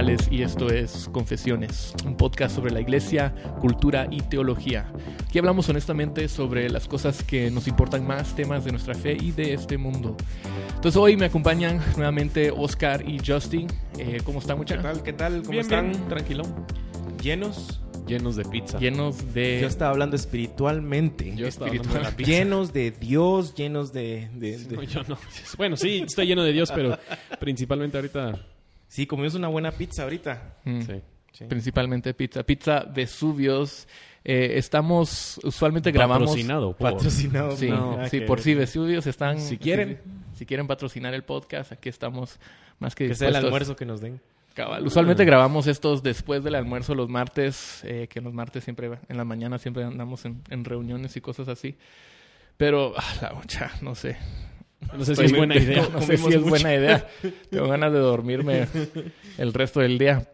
Morales y esto es Confesiones, un podcast sobre la iglesia, cultura y teología. Aquí hablamos honestamente sobre las cosas que nos importan más, temas de nuestra fe y de este mundo. Entonces hoy me acompañan nuevamente Oscar y Justin. Eh, ¿Cómo están muchachos? ¿Qué tal? ¿Qué tal? ¿Cómo Bien, están? bien, tranquilo. ¿Llenos? llenos de pizza. Llenos de... Yo estaba hablando espiritualmente. Yo estaba hablando espiritual. de la pizza. Llenos de Dios, llenos de... de- de- No, yo no. Bueno, sí, estoy lleno de Dios, pero principalmente ahorita. Sí, comimos una buena pizza ahorita. Mm. Sí. Sí. Principalmente pizza. Pizza Vesuvios. Eh, estamos, usualmente grabamos... Patrocinado por. Patrocinado. Sí, no, sí, por si Vesuvios están... Si quieren. Si, si quieren patrocinar el podcast, aquí estamos más que Que sea el dispuestos. almuerzo que nos den. Cabal. Usualmente grabamos estos después del almuerzo los martes, eh, que los martes siempre, en la mañana siempre andamos en, en reuniones y cosas así. Pero, ah, la mucha, no sé. No sé si es buena idea. No sé si es buena idea. Tengo ganas de dormirme el resto del día.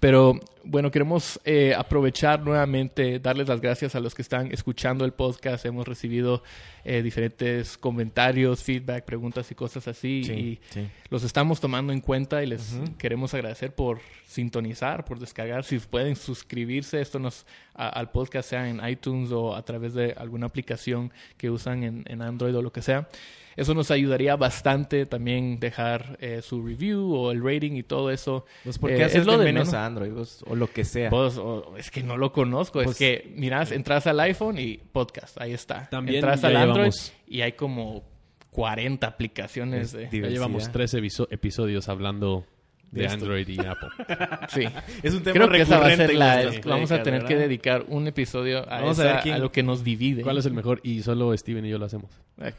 Pero bueno, queremos eh, aprovechar nuevamente, darles las gracias a los que están escuchando el podcast. Hemos recibido eh, diferentes comentarios, feedback, preguntas y cosas así. y sí. los estamos tomando en cuenta y les queremos agradecer por sintonizar, por descargar. Si pueden suscribirse esto nos, a- al podcast, sea en iTunes o a través de alguna aplicación que usan en, en Android o lo que sea. Eso nos ayudaría bastante también dejar eh, su review o el rating y todo eso. Pues, ¿por Eh, qué haces es lo de menos menos. a Android vos? o lo que sea? Pues, o- es que no lo conozco. Pues- es que, miras, entras al iPhone y podcast, ahí está. También entras al Android llevamos- y hay como 40 aplicaciones Es de... Ya llevamos tres episo- episodios hablando de. Android y Apple. Sí. Es un tema Creo que esa va a ser la... Vamos a tener que dedicar un episodio a, Vamos a esa- ver quién- a lo que nos divide. ¿Cuál es el mejor? Y solo Steven y yo lo hacemos. Eh.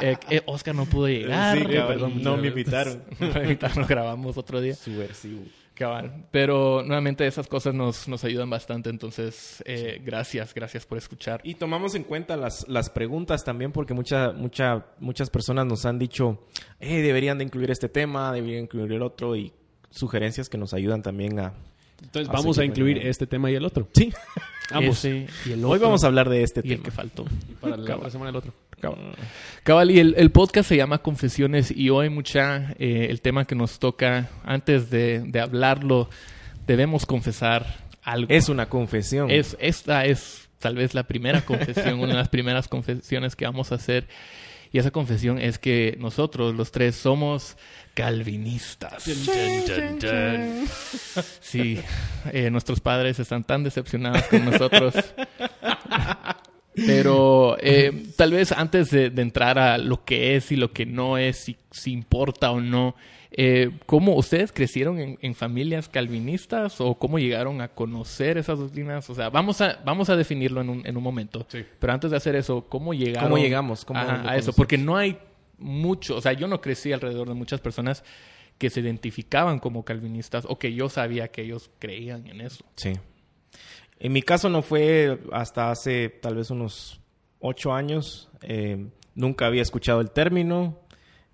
Eh, eh, Oscar no pudo llegar. Sí, cabal, perdón, no me invitaron. Ahorita lo grabamos otro día. Subversivo. Cabal. Pero nuevamente esas cosas nos, nos ayudan bastante. Entonces, eh, gracias, gracias por escuchar. Y tomamos en cuenta las, las preguntas también porque mucha, mucha, muchas personas nos han dicho, eh, deberían de incluir este tema, deberían incluir el otro y sugerencias que nos ayudan también a... Entonces vamos a incluir este tema y el otro. Sí. Ambos. Ese y el Hoy vamos a hablar de este y el tema. que faltó. Y para la otra semana el otro. Cabal. Cabal, y el, el podcast se llama Confesiones y hoy mucha eh, el tema que nos toca, antes de, de hablarlo, debemos confesar algo. Es una confesión. Es, esta es tal vez la primera confesión, una de las primeras confesiones que vamos a hacer. Y esa confesión es que nosotros, los tres, somos calvinistas. Sí, eh, nuestros padres están tan decepcionados con nosotros. Pero eh, tal vez antes de, de entrar a lo que es y lo que no es, si, si importa o no, eh, ¿cómo ustedes crecieron en, en familias calvinistas o cómo llegaron a conocer esas doctrinas? O sea, vamos a, vamos a definirlo en un, en un momento. Sí. Pero antes de hacer eso, ¿cómo llegaron ¿Cómo llegamos? ¿Cómo Ajá, lo a eso? Porque no hay mucho, o sea, yo no crecí alrededor de muchas personas que se identificaban como calvinistas o que yo sabía que ellos creían en eso. Sí. En mi caso no fue hasta hace tal vez unos ocho años. Eh, nunca había escuchado el término.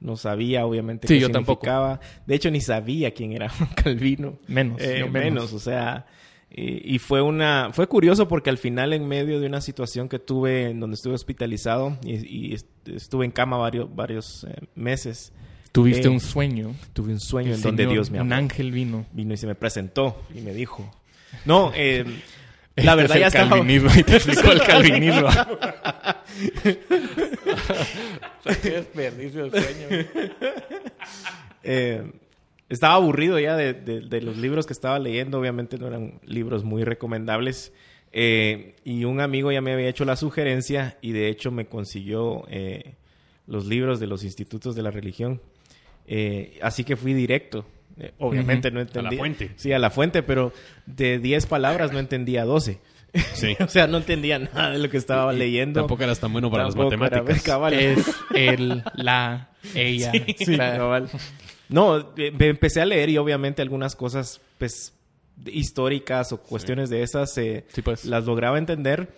No sabía, obviamente, Sí, qué yo tampoco. significaba. De hecho, ni sabía quién era Calvino. Menos, Eh, menos. menos. o sea. Y, y fue una fue curioso porque al final en medio de una situación que tuve en donde estuve hospitalizado y, y est- estuve en cama varios varios eh, meses Tuviste Eh, un sueño. tuve un sueño en donde Dios me Un habló ángel vino. vino y se me presentó y me dijo no eh, Este la verdad es ya el estaba calvinismo y te explicó el calvinismo. Qué desperdicio de sueño. Eh, estaba aburrido ya de, de- de los libros que estaba leyendo. Obviamente no eran libros muy recomendables. Eh, y un amigo ya me había hecho la sugerencia y de hecho me consiguió eh, los libros de los institutos de la religión. Eh, así que fui directo. Eh, obviamente no A entendía. la fuente. Sí, a la fuente, pero de 10 palabras no entendía 12. Sí. o sea, no entendía nada de lo que estaba leyendo. Tampoco eras tan bueno para Tampoco las matemáticas. cabal. Es él, la, ella. Sí, la- cabal. No, me empecé a leer y obviamente algunas cosas, pues, históricas o cuestiones de esas, eh, Sí, pues. las lograba entender,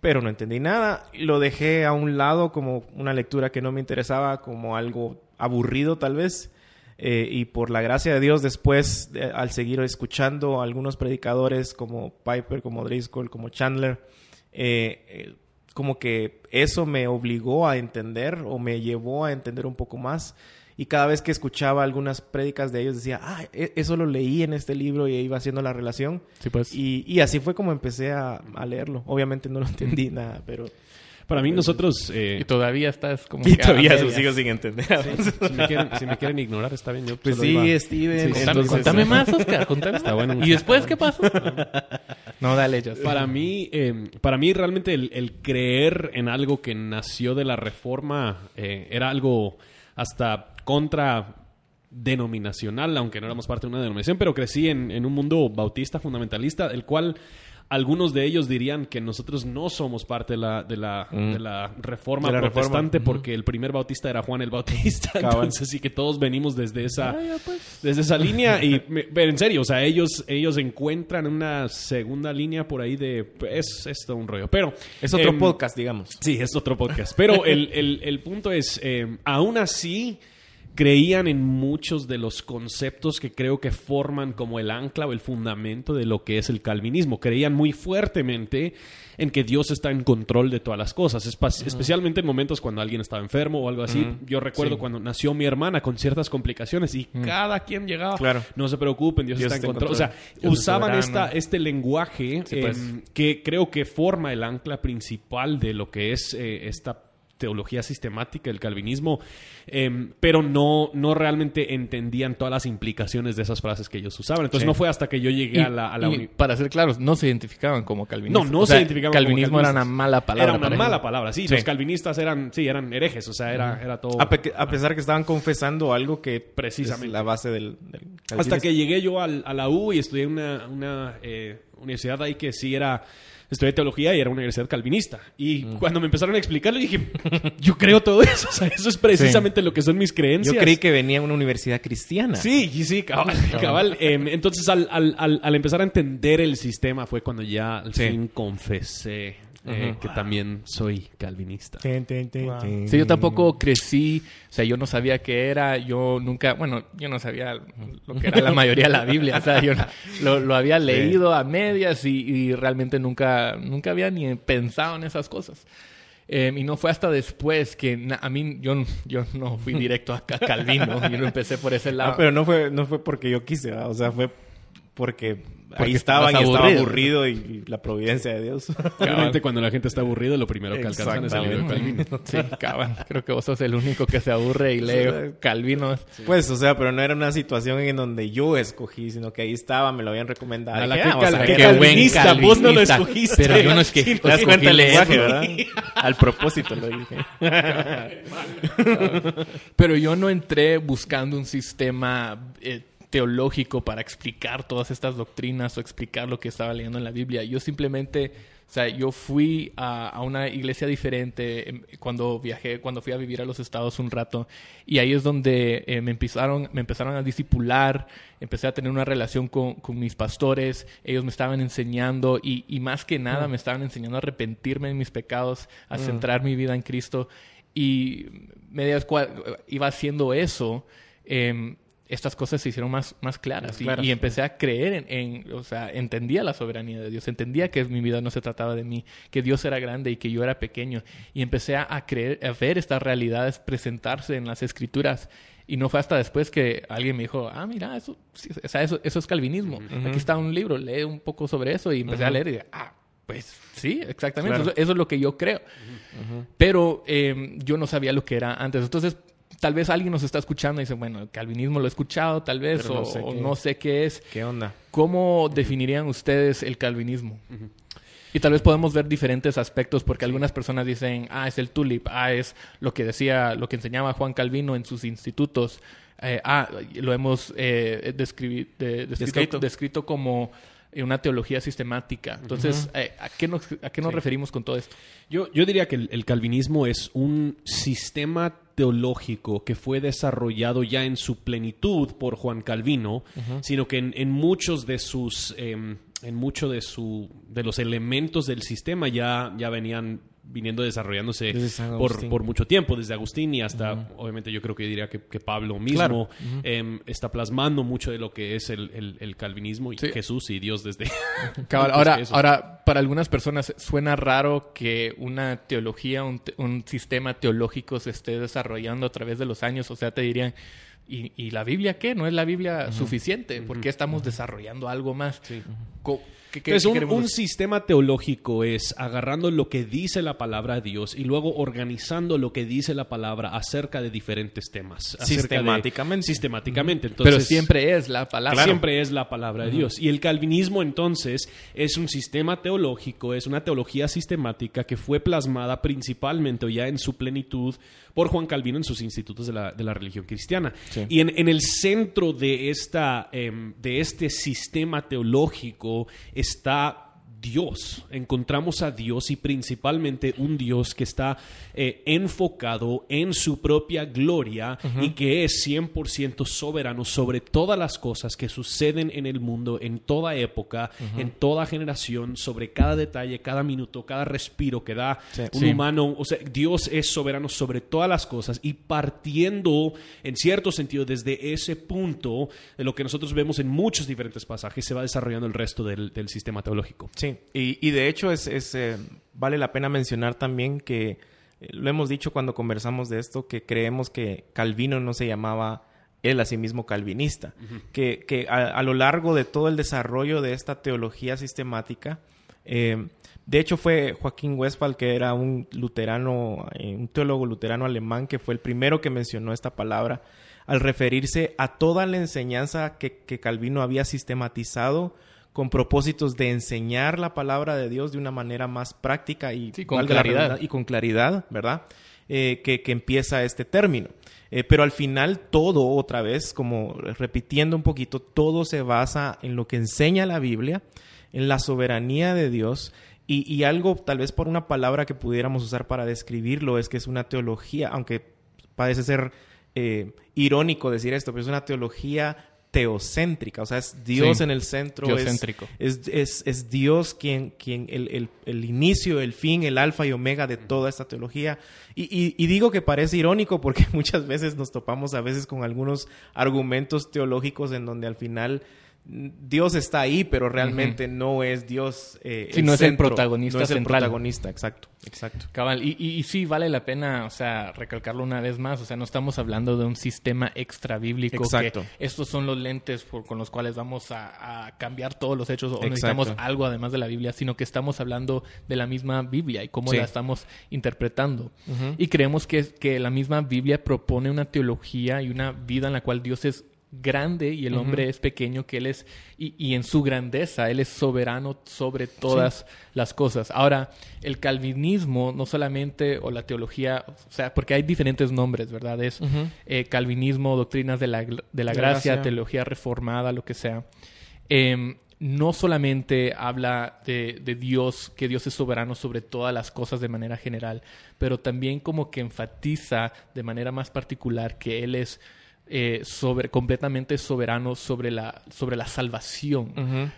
pero no entendí nada. Lo dejé a un lado como una lectura que no me interesaba, como algo aburrido tal vez. Eh, y por la gracia de Dios, después, eh, al seguir escuchando a algunos predicadores como Piper, como Driscoll, como Chandler, eh, como que eso me obligó a entender o me llevó a entender un poco más. Y cada vez que escuchaba algunas prédicas de ellos decía, ah, e- eso lo leí en este libro y iba haciendo la relación. Sí, pues. Y, y así fue como empecé a, a leerlo. Obviamente no lo entendí nada, pero... Para mí nosotros... eh, Y todavía estás como... Y todavía sus hijos sin entender. si, me quieren, si me quieren ignorar, está bien. Yo Pues sí, iba- Steven. Sí, Contame, entonces- contame más, Oscar. Contame. Está bueno. ¿Y después qué pasó? no, dale, ya. Para mí, eh, para mí realmente el, el creer en algo que nació de la reforma eh, era algo hasta contra denominacional, aunque no éramos parte de una denominación, pero crecí en, en un mundo bautista fundamentalista, el cual algunos de ellos dirían que nosotros no somos parte de la, de la, de la reforma De la protestante reforma. porque el primer bautista era Juan el Bautista, Cabal. entonces sí que todos venimos desde esa Ah, ya, pues. desde esa línea y pero en serio, o sea, ellos ellos encuentran una segunda línea por ahí de es, es todo un rollo, pero Es otro em, podcast, digamos. Sí, es otro podcast. Pero el, el- el punto es, eh, aún así, creían en muchos de los conceptos que creo que forman como el ancla o el fundamento de lo que es el calvinismo. Creían muy fuertemente en que Dios está en control de todas las cosas, especialmente en momentos cuando alguien estaba enfermo o algo así. Yo recuerdo cuando nació mi hermana con ciertas complicaciones y cada quien llegaba, Claro. no se preocupen, Dios, Dios está en está en control. O sea. Dios usaban esta, este lenguaje Sí, pues. em, que creo que forma el ancla principal de lo que es eh, esta teología sistemática, el calvinismo, em, pero no, no realmente entendían todas las implicaciones de esas frases que ellos usaban. Entonces Sí. no fue hasta que yo llegué Y- a la, a la uni- para ser claros, no se identificaban como calvinistas. No, no O se sea, identificaban como Calvinismo era una mala palabra. Era una para mala ellos. palabra, sí. Sí. Los calvinistas eran, sí, eran herejes, o sea, era, era todo... A, pe- a pesar que estaban confesando algo que Precisamente. es la base del, del Hasta que llegué yo al- a la U y estudié en una, una eh, universidad ahí que sí era... Estudié teología y era una universidad calvinista. Y Mm. cuando me empezaron a explicarlo, dije, yo creo todo eso. O sea, eso es precisamente lo que son mis creencias. Yo creí que venía de una universidad cristiana. Sí, y sí, cabal. cabal. Em, entonces, al, al- al- al empezar a entender el sistema fue cuando ya al Sí. fin confesé eh, que también soy calvinista. Tin, tin, tin, Wow. Sí, yo tampoco crecí, o sea, yo no sabía qué era, yo nunca, bueno, yo no sabía lo que era la mayoría de la Biblia, o sea, yo lo, lo había leído a medias y, y realmente nunca, nunca había ni pensado en esas cosas. Eh, y no fue hasta después que na- a mí, yo, yo no fui directo a Ca- Calvino, yo no empecé por ese lado. Ah, pero no fue, no fue porque yo quise, ¿verdad? o sea, fue porque, Porque ahí estaban y estaba aburrido. y, y la providencia de Dios. Obviamente, cuando la gente está aburrida, lo primero que alcanzan es el libro de Calvino. Sí, cabal. Creo que vos sos el único que se aburre y lee Calvino. Pues, o sea, pero no era una situación en donde yo escogí, sino que ahí estaba, me lo habían recomendado. A la que "Ah, vamos cal- ver". que Qué buen calvinista, vos no lo escogiste. Pero yo no es que Te das cuenta el lenguaje. ¿verdad? Al propósito lo dije. Pero yo no entré buscando un sistema eh, teológico para explicar todas estas doctrinas o explicar lo que estaba leyendo en la Biblia. Yo simplemente, o sea, yo fui a, a una iglesia diferente em, cuando viajé, cuando fui a vivir a los Estados un rato, y ahí es donde eh, me empezaron, me empezaron a discipular, empecé a tener una relación con, con mis pastores, ellos me estaban enseñando y, y más que nada me estaban enseñando a arrepentirme de mis pecados, a centrar mi vida en Cristo y medias cua- iba haciendo eso, em, estas cosas se hicieron más, más claras. Y- claras. Y, empecé a creer en, en- o sea, entendía la soberanía de Dios, entendía que mi vida no se trataba de mí, que Dios era grande y que yo era pequeño. Y empecé a, creer, a ver estas realidades presentarse en las escrituras. Y no fue hasta después que alguien me dijo, ah, mira, eso, sí, o sea, eso, eso es calvinismo. Aquí está un libro, lee un poco sobre eso. Y empecé a leer y dije, ah, pues sí, exactamente. Claro. Eso, eso es lo que yo creo. Pero eh, yo no sabía lo que era antes. Entonces, tal vez alguien nos está escuchando y dice, bueno, el calvinismo lo he escuchado, tal vez, Pero no o sé o qué no es. sé qué es. ¿Qué onda? ¿Cómo definirían ustedes el calvinismo? Y tal vez podemos ver diferentes aspectos porque algunas personas dicen, ah, es el tulip, ah, es lo que decía, lo que enseñaba Juan Calvino en sus institutos, eh, ah, lo hemos eh, describi- de- descrito, Descrito. descrito como una teología sistemática. Entonces, eh, ¿a qué nos, a qué nos referimos con todo esto? Yo, yo diría que el, el calvinismo es un sistema teológico que fue desarrollado ya en su plenitud por Juan Calvino, sino que en, en muchos de sus em, en de su de los elementos del sistema ya, ya venían viniendo desarrollándose por, mucho tiempo, desde Agustín y hasta, obviamente yo creo que diría que, que Pablo mismo Claro. em, está plasmando mucho de lo que es el, el- el calvinismo y Sí. Jesús y Dios desde... Cabal, ahora, eso. ahora, para algunas personas suena raro que una teología, un, te- un sistema teológico se esté desarrollando a través de los años. O sea, te dirían, ¿y, y la Biblia qué? ¿No es la Biblia suficiente? ¿Por qué estamos desarrollando algo más? Co- ¿Qué, qué- Entonces, qué un, sistema teológico es agarrando lo que dice la palabra de Dios y luego organizando lo que dice la palabra acerca de diferentes temas. de- Sistemáticamente. sistemáticamente. Entonces, Pero siempre es la palabra. Siempre es la palabra de Dios. Y el calvinismo entonces es un sistema teológico, es una teología sistemática que fue plasmada principalmente o ya en su plenitud por Juan Calvino en sus institutos de la, de la religión cristiana. Y en, en el centro de, esta, em, de este sistema teológico está Dios. Encontramos a Dios y principalmente un Dios que está eh, enfocado en su propia gloria y que es 100% soberano sobre todas las cosas que suceden en el mundo, en toda época, en toda generación, sobre cada detalle, cada minuto, cada respiro que da Sí. un Sí. humano. O sea, Dios es soberano sobre todas las cosas y partiendo, en cierto sentido, desde ese punto, de lo que nosotros vemos en muchos diferentes pasajes, se va desarrollando el resto del, del sistema teológico. Sí, y, y de hecho es, es, eh, vale la pena mencionar también que eh, lo hemos dicho cuando conversamos de esto, que creemos que Calvino no se llamaba él a sí mismo calvinista, que, que a, a lo largo de todo el desarrollo de esta teología sistemática, eh, de hecho fue Joaquín Westphal, que era un luterano, un teólogo luterano alemán, que fue el primero que mencionó esta palabra, al referirse a toda la enseñanza que, que Calvino había sistematizado con propósitos de enseñar la palabra de Dios de una manera más práctica y, Sí, con claridad. y con claridad, ¿verdad? Eh, que, que empieza este término. Eh, pero al final todo, otra vez, como repitiendo un poquito, todo se basa en lo que enseña la Biblia, en la soberanía de Dios y, y algo, tal vez por una palabra que pudiéramos usar para describirlo, es que es una teología, aunque parece ser eh, irónico decir esto, pero es una teología teocéntrica, o sea, es Dios Sí, en el centro, es, teocéntrico. es, es- es Dios quien, quien el, el- el inicio, el fin, el alfa y omega de toda esta teología. Y, y- y digo que parece irónico porque muchas veces nos topamos a veces con algunos argumentos teológicos en donde al final Dios está ahí, pero realmente no es Dios. eh, Sí, no es el protagonista No es el central. protagonista, exacto, exacto. Cabal, y, y, y sí vale la pena, o sea, recalcarlo una vez más, o sea, no estamos hablando de un sistema extra bíblico Exacto. que estos son los lentes por- con los cuales vamos a, a cambiar todos los hechos o Exacto. necesitamos algo además de la Biblia, sino que estamos hablando de la misma Biblia y cómo Sí. la estamos interpretando. Y creemos que, que la misma Biblia propone una teología y una vida en la cual Dios es grande y el hombre es pequeño, que Él es, y, y en su grandeza, Él es soberano sobre todas las cosas. Ahora, el calvinismo, no solamente, o la teología, o sea, porque hay diferentes nombres, ¿verdad? Es eh, calvinismo, doctrinas de la, de la gracia. teología reformada, lo que sea. Em, no solamente habla de, de Dios, que Dios es soberano sobre todas las cosas de manera general, pero también como que enfatiza de manera más particular que Él es eh, sobre, completamente soberano sobre la, sobre la salvación.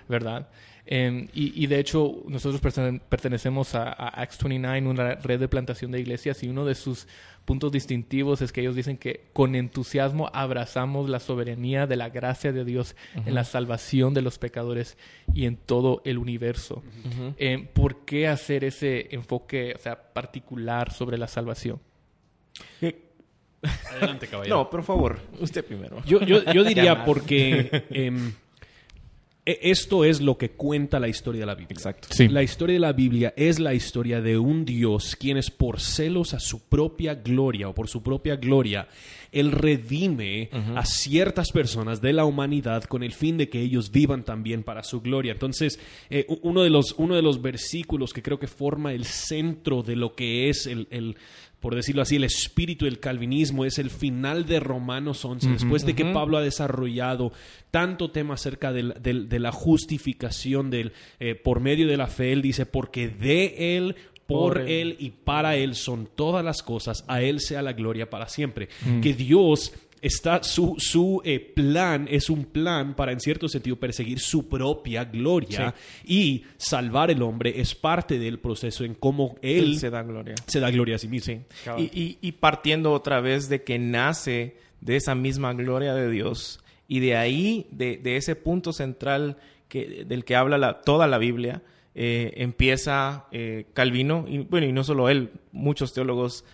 ¿verdad? Em, y, y de hecho, nosotros pertene- pertenecemos a, a Acts 29, una red de plantación de iglesias, y uno de sus puntos distintivos es que ellos dicen que con entusiasmo abrazamos la soberanía de la gracia de Dios en la salvación de los pecadores y en todo el universo. Em, ¿Por qué hacer ese enfoque o sea, particular sobre la salvación? Adelante, caballero. No, por favor, usted primero. Yo, yo, yo diría porque em, e- esto es lo que cuenta la historia de la Biblia. Exacto. Sí. La historia de la Biblia es la historia de un Dios quien es por celos a su propia gloria o por su propia gloria, Él redime a ciertas personas de la humanidad con el fin de que ellos vivan también para su gloria. Entonces, eh, uno, de los, uno de los versículos que creo que forma el centro de lo que es el, el por decirlo así, el espíritu del calvinismo es el final de Romanos 11, después de que Pablo ha desarrollado tanto tema acerca del- del- de la justificación del, eh, por medio de la fe, él dice, porque de él, por, él. él. y para él son todas las cosas, a él sea la gloria para siempre. Que Dios está su, su eh, plan es un plan para en cierto sentido perseguir su propia gloria y salvar el hombre es parte del proceso en cómo él, Él se da gloria. se da gloria a sí mismo. Sí. Y, y- y partiendo otra vez de que nace de esa misma gloria de Dios y de ahí, de, de ese punto central que, del que habla la- toda la Biblia, eh, empieza eh, Calvino, y bueno, y no solo él, muchos teólogos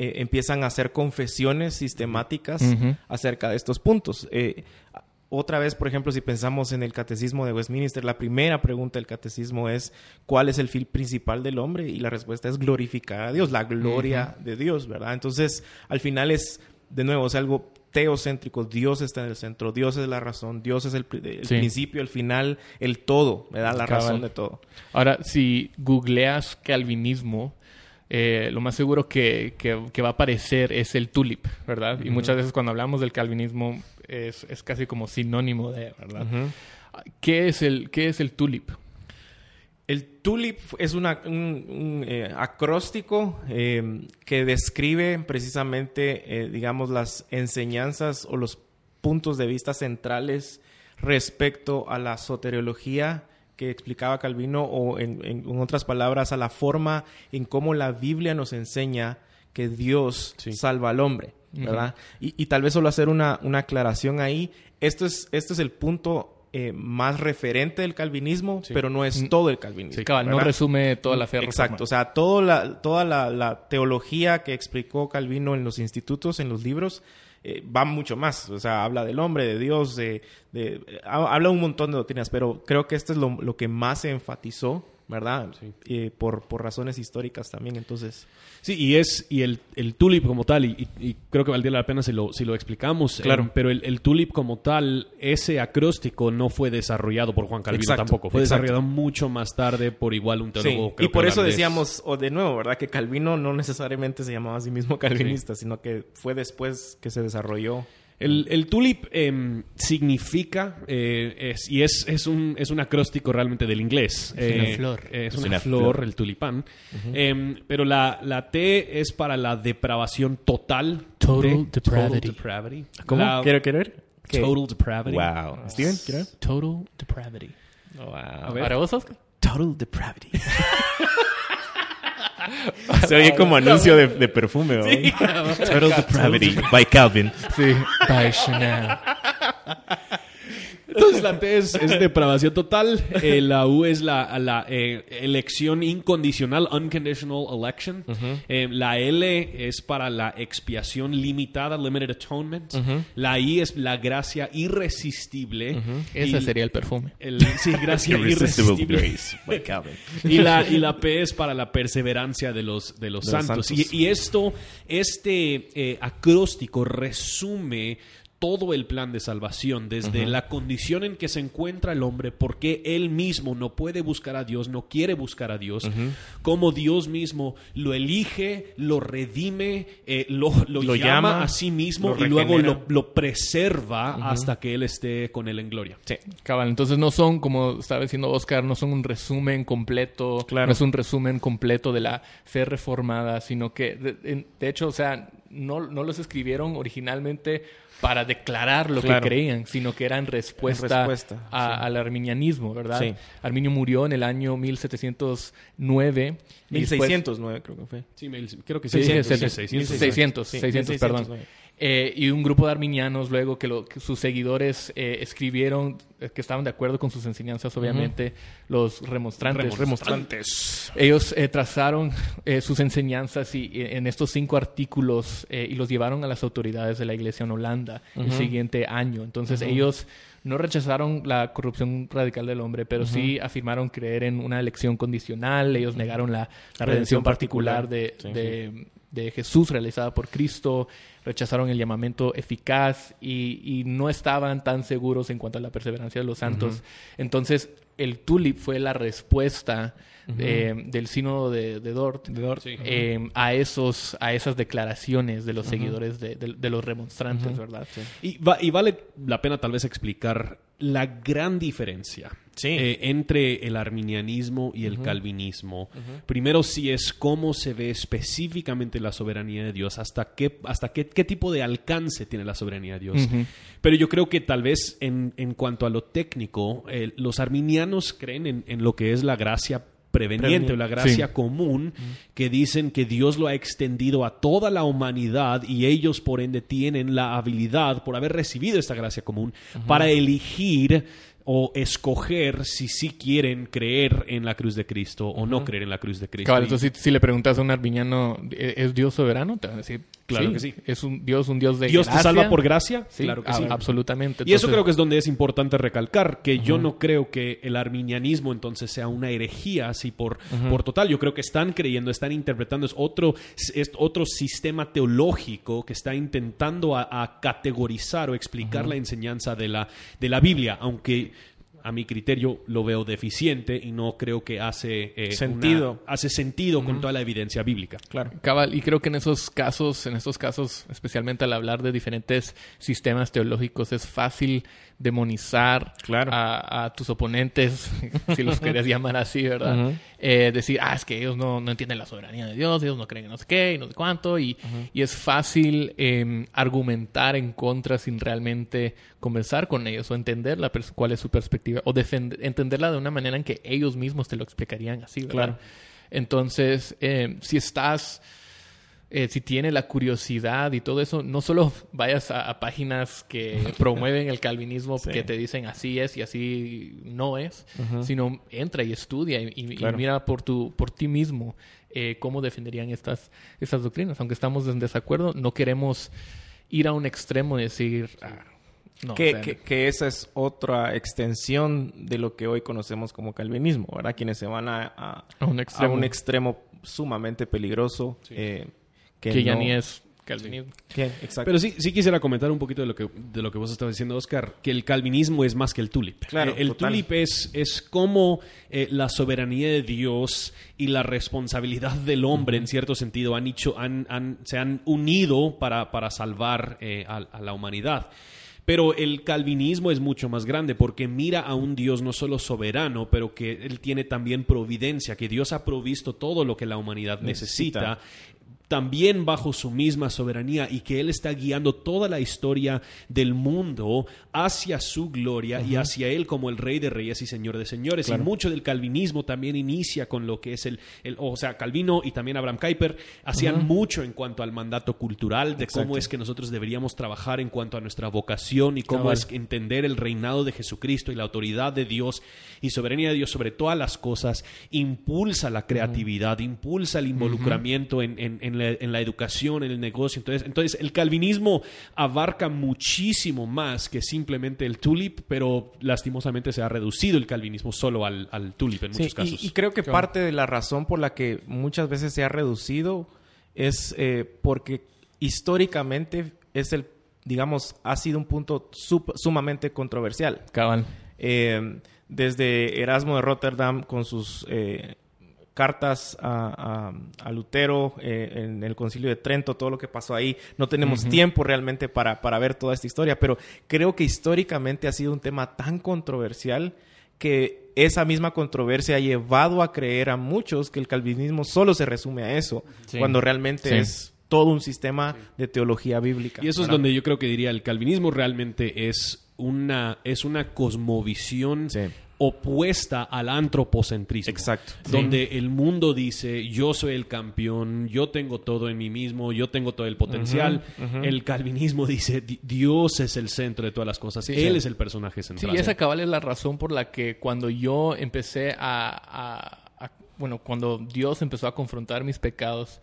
eh, empiezan a hacer confesiones sistemáticas acerca de estos puntos. Eh, otra vez, por ejemplo, si pensamos en el catecismo de Westminster, la primera pregunta del catecismo es ¿cuál es el fin principal del hombre? Y la respuesta es glorificar a Dios, la gloria de Dios, ¿verdad? Entonces, al final es, de nuevo, es algo teocéntrico, Dios está en el centro, Dios es la razón, Dios es el, pri- el Sí. principio, el final, el todo, ¿verdad? La Cabal. razón de todo. Ahora, si googleas calvinismo, eh, lo más seguro que, que- que va a aparecer es el tulip, ¿verdad? Y muchas veces cuando hablamos del calvinismo es, es casi como sinónimo de, ¿verdad? ¿Qué, es el, ¿Qué es el tulip? El TULIP es una- un, un, eh, acróstico eh, que describe precisamente, eh, digamos, las enseñanzas o los puntos de vista centrales respecto a la soteriología que explicaba Calvino o, en, otras palabras, a la forma en cómo la Biblia nos enseña que Dios Sí. salva al hombre, ¿verdad? y, y tal vez solo hacer una, una aclaración ahí. Esto es, esto es el punto eh, más referente del calvinismo, Sí. pero no es Mm. todo el calvinismo. Sí, cabal, no resume toda la fe Exacto, o sea, todo la, toda la, la teología que explicó Calvino en los institutos, en los libros, eh, va mucho más. O sea, habla del hombre, de Dios, de, de- ha- habla un montón de doctrinas, pero creo que esto es lo, lo que más se enfatizó, ¿verdad? Sí. Eh, por, por razones históricas también, entonces... Sí, y es y el, el tulip como tal, y, y- y creo que valdría la pena si lo, si lo explicamos, Claro. eh, pero el, el tulip como tal, ese acróstico no fue desarrollado por Juan Calvino Exacto, tampoco, fue exacto. desarrollado mucho más tarde por igual un teólogo. y por eso decíamos, o de nuevo, ¿verdad? Que Calvino no necesariamente se llamaba a sí mismo calvinista, sino que fue después que se desarrolló. El, el tulip em, significa, eh, es, y es, es, un, es un acróstico realmente del inglés. Es una Eh, flor. Es, Es una, una flor, flor. el tulipán. Em, pero la, la T es para la depravación total. Total de- depravity. Total depravity. ¿Cómo? La- ¿Quiero, quiero ver? ¿Qué? Total depravity. Wow. ¿Steven? ¿Quiero ver? Total depravity. Wow. ¿Para vos, Oscar? Total depravity. Se oye como anuncio de, de perfume, ¿no? Total depravity by Calvin. Sí. By Chanel. Entonces la T es, es depravación total, eh, la U es la, la, eh, elección incondicional, unconditional election, Eh, la L es para la expiación limitada, limited atonement, la I es la gracia irresistible, Ese y sería el perfume. el- sí, gracia irresistible. Y la, y la P es para la perseverancia de los, de los De los santos. santos. Y, y esto, este eh, acróstico resume todo el plan de salvación, desde la condición en que se encuentra el hombre, porque él mismo no puede buscar a Dios, no quiere buscar a Dios, cómo Dios mismo lo elige, lo redime, eh, lo, lo Lo llama, llama, a sí mismo y luego lo, lo preserva hasta que él esté con él en gloria. Sí. Cabal, entonces no son, como estaba diciendo Oscar, no son un resumen completo, Claro. no es un resumen completo de la fe reformada, sino que, de, de hecho, o sea, no, no los escribieron originalmente para declarar lo Claro. que creían, sino que eran respuesta, respuesta, a- sí. al arminianismo, ¿verdad? Sí. Arminio murió en el año 1709. y después- 1609 creo que fue. Sí, me- creo que Sí, sí. dije 600, 600, 600. 600, Sí, 600, 1600, perdón. Eh, y un grupo de arminianos luego que, lo- que sus seguidores eh, escribieron eh, que estaban de acuerdo con sus enseñanzas, obviamente, los remonstrantes. Remonstrantes. Ellos eh, trazaron eh, sus enseñanzas y, y en estos cinco artículos eh, y los llevaron a las autoridades de la iglesia en Holanda el siguiente año. Entonces ellos no rechazaron la corrupción radical del hombre, pero sí afirmaron creer en una elección condicional. Ellos negaron la, la redención Redención particular de, particular. Sí, de- de Jesús realizada por Cristo. Rechazaron el llamamiento eficaz y, y no estaban tan seguros en cuanto a la perseverancia de los santos. Entonces, el tulip fue la respuesta eh, del sínodo de, de Dort, Sí. eh, a esos a esas declaraciones de los seguidores de, de- de los remonstrantes, ¿verdad? Y, va- y vale la pena tal vez explicar la gran diferencia Sí. eh, entre el arminianismo y el calvinismo. Primero, si es cómo se ve específicamente la soberanía de Dios, hasta qué, hasta qué, qué tipo de alcance tiene la soberanía de Dios. Pero yo creo que tal vez en, en cuanto a lo técnico, eh, los arminianos creen en, en lo que es la gracia preveniente o la gracia Sí. común, que dicen que Dios lo ha extendido a toda la humanidad y ellos por ende tienen la habilidad, por haber recibido esta gracia común, para elegir o escoger si sí quieren creer en la cruz de Cristo o no creer en la cruz de Cristo. Y- entonces si, si le preguntas a un arminiano, ¿e- ¿es Dios soberano? Te van a decir, Claro que sí. Es un Dios, un Dios de Dios te salva por gracia, Sí, claro que sí. absolutamente. Y eso creo que es donde es importante recalcar, que yo no creo que el arminianismo entonces sea una herejía así por, por total. Yo creo que están creyendo, están interpretando, es otro, es otro sistema teológico que está intentando a, a categorizar o explicar la enseñanza de la, de la Biblia, aunque a mi criterio lo veo deficiente y no creo que hace eh, Sentido. una- hace sentido con toda la evidencia bíblica. Claro. Cabal, y creo que en esos casos, en estos casos, especialmente al hablar de diferentes sistemas teológicos, es fácil demonizar Claro. a, a tus oponentes, si los querías llamar así, ¿verdad? Eh, decir, ah, es que ellos no, no entienden la soberanía de Dios, ellos no creen en no sé qué y no sé cuánto, y, y es fácil eh, argumentar en contra sin realmente conversar con ellos o entender la cuál es su perspectiva o defend- entenderla de una manera en que ellos mismos te lo explicarían así, ¿verdad? Claro. Entonces, eh, si estás, eh, si tienes la curiosidad y todo eso, no solo vayas a, a páginas que promueven el calvinismo, Sí. que te dicen así es y así no es, sino entra y estudia y, y- y Claro. mira por, tu, por ti mismo eh, cómo defenderían estas, estas doctrinas. Aunque estamos en desacuerdo, no queremos ir a un extremo y decir... ah, no, que, o sea, que- que esa es otra extensión de lo que hoy conocemos como calvinismo, ¿verdad? Quienes se van a, a- A un a extremo. un extremo sumamente peligroso. eh, que, que ya ni es calvinismo. exacto. Pero sí, sí quisiera comentar un poquito de lo que, de lo que vos estabas diciendo, Oscar, que el calvinismo es más que el tulip. Claro, Eh, el total. tulip es, es como eh, la soberanía de Dios y la responsabilidad del hombre, en cierto sentido, han hecho, han, han- se han unido para, para salvar eh, a, a la humanidad. Pero el calvinismo es mucho más grande porque mira a un Dios no solo soberano, pero que Él tiene también providencia, que Dios ha provisto todo lo que la humanidad necesita Necesita. También bajo su misma soberanía y que Él está guiando toda la historia del mundo hacia su gloria y hacia Él como el Rey de Reyes y Señor de Señores. Claro. Y mucho del calvinismo también inicia con lo que es el, el- o sea, Calvino y también Abraham Kuyper hacían mucho en cuanto al mandato cultural, de cómo es que nosotros deberíamos trabajar en cuanto a nuestra vocación y cómo es entender el reinado de Jesucristo y la autoridad de Dios y soberanía de Dios sobre todas las cosas impulsa la creatividad, impulsa el involucramiento en, en- en la, en la educación, en el negocio. Entonces, entonces, el calvinismo abarca muchísimo más que simplemente el tulip, pero lastimosamente se ha reducido el calvinismo solo al, al tulip en Sí, muchos y- casos. Y, creo que Claro. parte de la razón por la que muchas veces se ha reducido es eh, porque históricamente es el, digamos, ha sido un punto sup- sumamente controversial. Cabal. Eh, desde Erasmo de Rotterdam con sus eh, cartas a, a- a Lutero eh, en el concilio de Trento, todo lo que pasó ahí. No tenemos tiempo realmente para, para ver toda esta historia, pero creo que históricamente ha sido un tema tan controversial que esa misma controversia ha llevado a creer a muchos que el calvinismo solo se resume a eso, Sí. cuando realmente Sí. es todo un sistema de teología bíblica. Y eso es donde yo creo que diría el calvinismo realmente es una, es una cosmovisión Sí. Opuesta al antropocentrismo. Exacto. Donde el mundo dice, yo soy el campeón, yo tengo todo en mí mismo, yo tengo todo el potencial. El calvinismo dice, "Di- Dios es el centro de todas las cosas, Sí, Él sí. es el personaje Sí, central. y esa cabal es la razón por la que cuando yo empecé a, a- a- bueno, cuando Dios empezó a confrontar mis pecados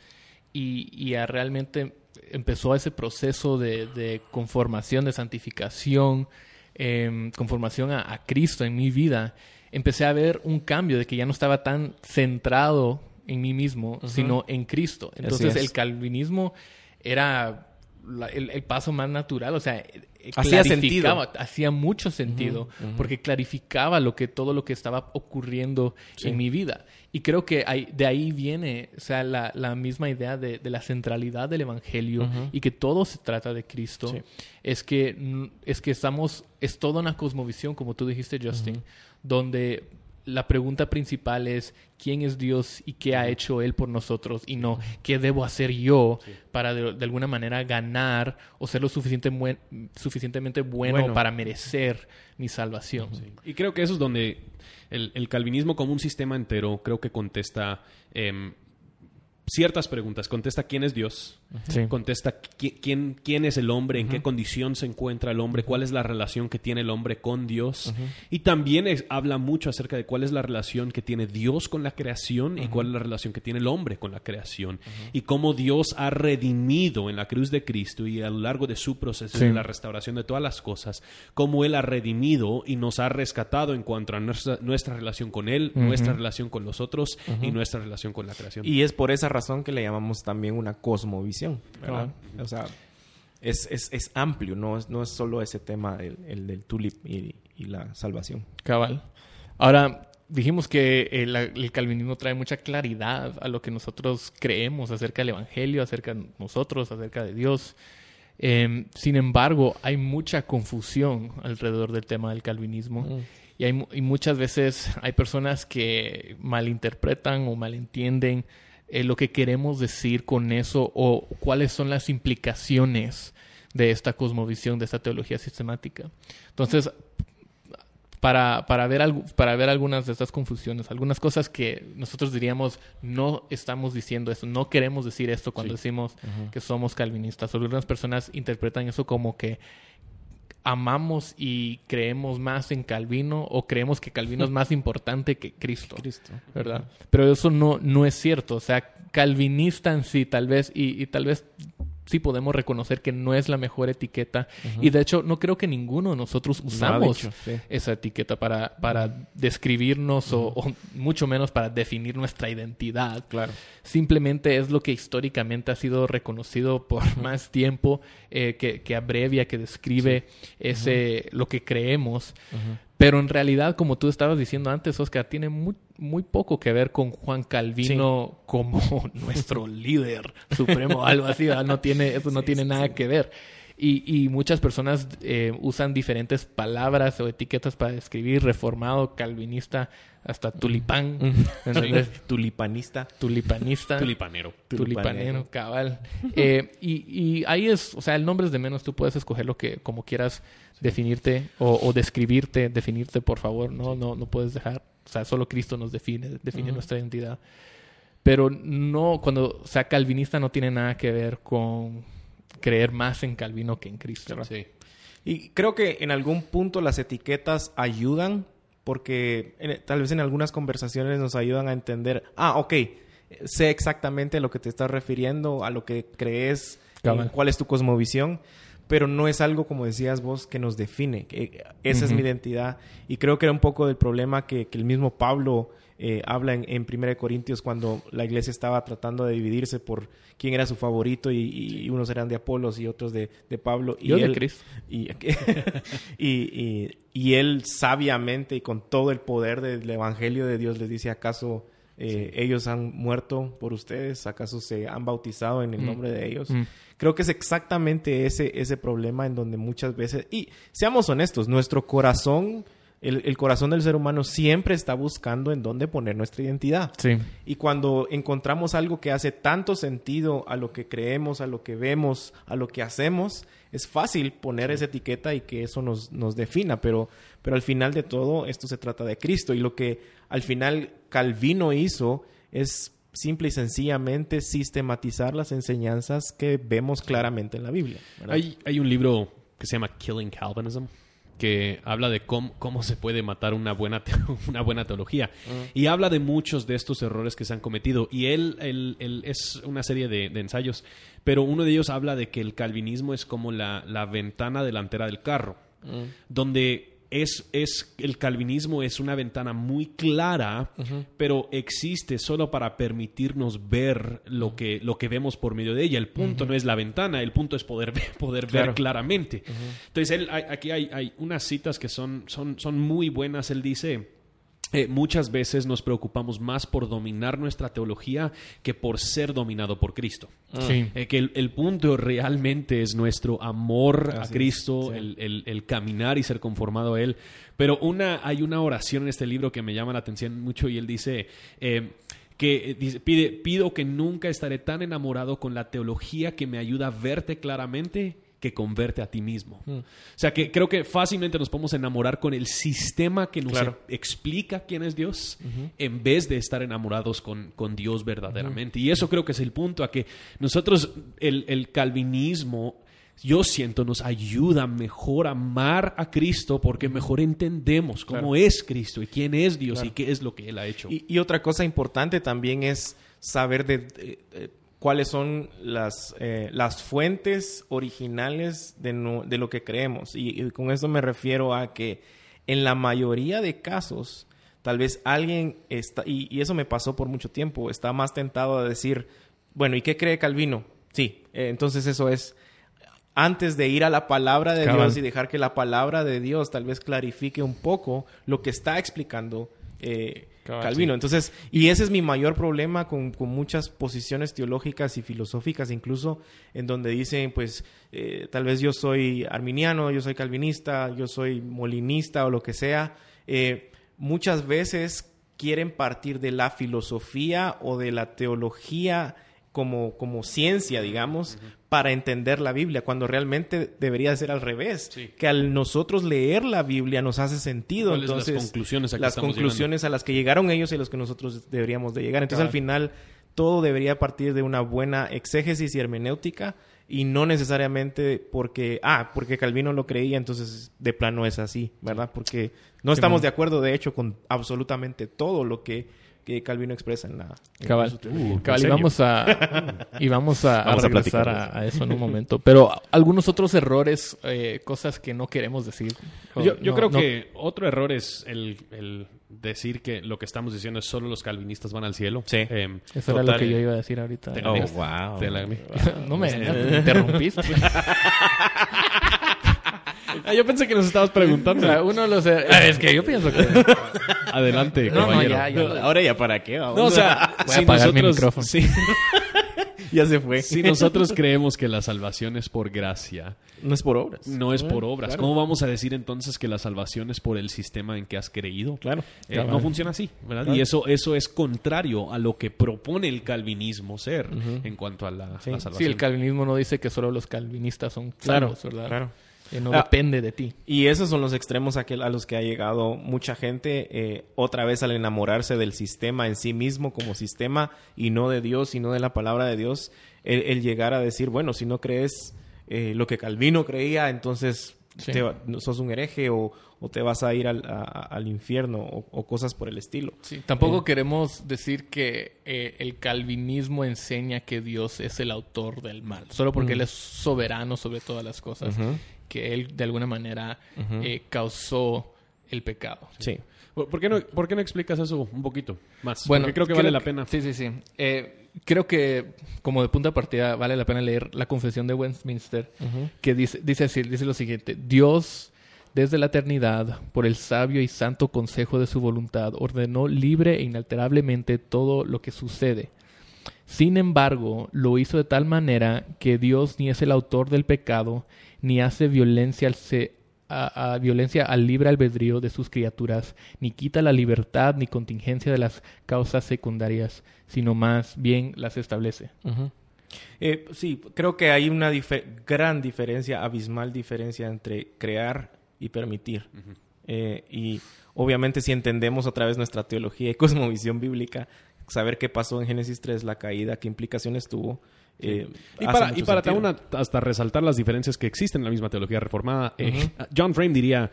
y, y a realmente empezó ese proceso de, de conformación, de santificación, em, conformación a, a Cristo en mi vida, empecé a ver un cambio de que ya no estaba tan centrado en mí mismo, sino en Cristo. Entonces es. el calvinismo era la- el, el paso más natural, o sea, eh, Hacía clarificaba, sentido. hacía mucho sentido, porque clarificaba lo que todo lo que estaba ocurriendo Sí. en mi vida. Y creo que de ahí viene, o sea, la, la misma idea de, de la centralidad del evangelio y que todo se trata de Cristo. Sí. Es que es que estamos es toda una cosmovisión, como tú dijiste, Justin, donde la pregunta principal es quién es Dios y qué ha hecho Él por nosotros y no qué debo hacer yo para de, de alguna manera ganar o ser lo suficiente buen- suficientemente bueno, Bueno. para merecer mi salvación. Y creo que eso es donde el, el calvinismo como un sistema entero creo que contesta em, ciertas preguntas. Contesta quién es Dios, Sí. contesta qui- quién, quién es el hombre, en qué condición se encuentra el hombre, cuál es la relación que tiene el hombre con Dios. Y también es- habla mucho acerca de cuál es la relación que tiene Dios con la creación y cuál es la relación que tiene el hombre con la creación. Y cómo Dios ha redimido en la cruz de Cristo y a lo largo de su proceso Sí. de la restauración de todas las cosas, cómo Él ha redimido y nos ha rescatado en cuanto a nuestra, nuestra relación con Él, nuestra relación con los otros y nuestra relación con la creación. Y es por esa razón que le llamamos también una cosmovisión, ¿verdad? O sea, es, es, es amplio, no es, no es solo ese tema, el, el del tulip y, y la salvación. Cabal. Ahora, dijimos que el, el calvinismo trae mucha claridad a lo que nosotros creemos acerca del Evangelio, acerca de nosotros, acerca de Dios. Eh, sin embargo, hay mucha confusión alrededor del tema del calvinismo. Y, hay, y muchas veces hay personas que malinterpretan o malentienden eh, lo que queremos decir con eso o cuáles son las implicaciones de esta cosmovisión, de esta teología sistemática. Entonces, para, para, ver, algu- para ver algunas de estas confusiones, algunas cosas que nosotros diríamos no estamos diciendo esto, no queremos decir esto cuando decimos que somos calvinistas. Algunas personas interpretan eso como que amamos y creemos más en Calvino o creemos que Calvino es más importante que Cristo. Cristo. ¿verdad? Pero eso no, no es cierto. O sea, calvinista en sí, tal vez, y, y tal vez sí podemos reconocer que no es la mejor etiqueta. Y de hecho, no creo que ninguno de nosotros usamos sí. esa etiqueta para, para describirnos o, o mucho menos para definir nuestra identidad. Claro. Simplemente es lo que históricamente ha sido reconocido por más tiempo, eh, que, que abrevia, que describe ese, lo que creemos. Pero en realidad, como tú estabas diciendo antes, Oscar, tiene muy, muy poco que ver con Juan Calvino como nuestro líder supremo, algo así. ¿verdad? No tiene, eso no tiene nada que ver. Y, y muchas personas eh, usan diferentes palabras o etiquetas para describir reformado, calvinista, hasta tulipán, ¿entendés? Tulipanista. tulipanista. Tulipanero. Tulipanero, cabal. Eh, y, y ahí es, o sea, el nombre es de menos, tú puedes escoger lo que, como quieras definirte o, o describirte, definirte, por favor, no, no, no puedes dejar, o sea, solo Cristo nos define, define nuestra identidad. Pero no, cuando sea calvinista no tiene nada que ver con creer más en Calvino que en Cristo. Sí. Y creo que en algún punto las etiquetas ayudan porque en- tal vez en algunas conversaciones nos ayudan a entender, ah, ok, sé exactamente a lo que te estás refiriendo, a lo que crees, eh, cuál es tu cosmovisión, pero no es algo, como decías vos, que nos define. que esa es mi identidad. Y creo que era un poco del problema que, que el mismo Pablo eh, habla en, en 1 Corintios cuando la iglesia estaba tratando de dividirse por quién era su favorito y, y unos eran de Apolos y otros de, de Pablo. Y Yo de él- Cristo. y, y, y- y él sabiamente y con todo el poder del Evangelio de Dios les dice, ¿acaso eh, ellos han muerto por ustedes? ¿Acaso se han bautizado en el Mm. nombre de ellos? Mm. Creo que es exactamente ese, ese problema en donde muchas veces, y seamos honestos, nuestro corazón, el, el corazón del ser humano siempre está buscando en dónde poner nuestra identidad. Sí. Y cuando encontramos algo que hace tanto sentido a lo que creemos, a lo que vemos, a lo que hacemos, es fácil poner esa etiqueta y que eso nos, nos defina. Pero, pero al final de todo, esto se trata de Cristo. Y lo que al final Calvino hizo es simple y sencillamente sistematizar las enseñanzas que vemos claramente en la Biblia. Hay, hay un libro que se llama Killing Calvinism que habla de cómo, cómo se puede matar una buena, una buena teología. Y habla de muchos de estos errores que se han cometido. Y él, él- él- es una serie de, de ensayos, pero uno de ellos habla de que el calvinismo es como la, la ventana delantera del carro, donde es, es el calvinismo es una ventana muy clara, pero existe solo para permitirnos ver lo que, lo que vemos por medio de ella. El punto no es la ventana, el punto es poder ver, poder ver claramente. Entonces, él, aquí hay, hay, unas citas que son, son, son muy buenas. Él dice, eh, muchas veces nos preocupamos más por dominar nuestra teología que por ser dominado por Cristo. Eh, que el, punto realmente es nuestro amor a Cristo, el, caminar y ser conformado a Él. Pero una, hay una oración en este libro que me llama la atención mucho y él dice... Eh, que pide, pido que nunca estaré tan enamorado con la teología que me ayuda a verte claramente que converte a ti mismo. Mm. O sea que creo que fácilmente nos podemos enamorar con el sistema que nos explica quién es Dios en vez de estar enamorados con, con Dios verdaderamente. Y eso creo que es el punto a que nosotros, el, calvinismo, yo siento, nos ayuda mejor a amar a Cristo porque mejor entendemos cómo es Cristo y quién es Dios y qué es lo que Él ha hecho. Y, otra cosa importante también es saber de cuáles son las, eh, las fuentes originales de, de lo que creemos. Y, con eso me refiero a que en la mayoría de casos, tal vez alguien está, y, eso me pasó por mucho tiempo, está más tentado a decir, bueno, ¿y qué cree Calvino? Sí, eh, entonces eso es antes de ir a la palabra de Dios y dejar que la palabra de Dios tal vez clarifique un poco lo que está explicando eh, Calvino. Entonces, y ese es mi mayor problema con, muchas posiciones teológicas y filosóficas, incluso en donde dicen, pues, eh, tal vez yo soy arminiano, yo soy calvinista, yo soy molinista o lo que sea. Eh, muchas veces quieren partir de la filosofía o de la teología como, como ciencia, digamos, para entender la Biblia, cuando realmente debería ser al revés, que al nosotros leer la Biblia nos hace sentido. Entonces, las conclusiones a, las conclusiones a las que llegaron ellos y a las que nosotros deberíamos de llegar. Entonces, al final, todo debería partir de una buena exégesis y hermenéutica y no necesariamente porque, ah, porque Calvino lo creía, entonces de plano es así, ¿verdad? Porque no estamos de acuerdo, de hecho, con absolutamente todo lo que que Calvino expresa en la... Cabal, uh, y vamos a, y vamos a, regresar a, eso en un momento. Pero algunos otros errores, eh, cosas que no queremos decir. Yo, creo que otro error es el, decir que lo que estamos diciendo es solo los calvinistas van al cielo. Sí. Eh, eso era lo que yo iba a decir ahorita. Oh, wow. no me interrumpiste. Ah, yo pensé que nos estabas preguntando. uno lo sé. Ah, es que yo pienso que. Adelante, no, no, ya, Ahora ya para qué. No, o sea, Voy a apagar mi micrófono. Sí. ya se fue. Si nosotros creemos que la salvación es por gracia. No es por obras. No es por obras. ¿Cómo vamos a decir entonces que la salvación es por el sistema en que has creído? Claro. Eh, no funciona así, ¿verdad? Y eso, eso es contrario a lo que propone el calvinismo ser en cuanto a la, salvación. Sí, el calvinismo no dice que solo los calvinistas son salvos, ¿verdad? Claro que no depende de ti. Y esos son los extremos a, a los que ha llegado mucha gente, eh, otra vez al enamorarse del sistema en sí mismo como sistema y no de Dios y no de la palabra de Dios, el, llegar a decir, bueno, si no crees eh, lo que Calvino creía, entonces sos un hereje o, te vas a ir al, infierno o, cosas por el estilo. Sí, tampoco eh, queremos decir que el calvinismo enseña que Dios es el autor del mal, solo porque Él es soberano sobre todas las cosas que él de alguna manera eh, causó el pecado. Sí. ¿Por qué, no, ¿Por qué no explicas eso un poquito más? Bueno, Porque creo que vale la pena. Sí, sí, sí. Eh, creo que como de punta de partida vale la pena leer la confesión de Westminster, que dice, dice, así, dice lo siguiente, Dios desde la eternidad, por el sabio y santo consejo de su voluntad, ordenó libre e inalterablemente todo lo que sucede. Sin embargo, lo hizo de tal manera que Dios ni es el autor del pecado, ni hace violencia al, a, violencia al libre albedrío de sus criaturas, ni quita la libertad ni contingencia de las causas secundarias, sino más bien las establece. Eh, sí, creo que hay una gran diferencia, abismal diferencia entre crear y permitir. Eh, y obviamente si entendemos a través de nuestra teología y cosmovisión bíblica, saber qué pasó en Génesis 3, la caída, qué implicaciones tuvo, eh, y para, y para hasta resaltar las diferencias que existen en la misma teología reformada, eh, John Frame diría,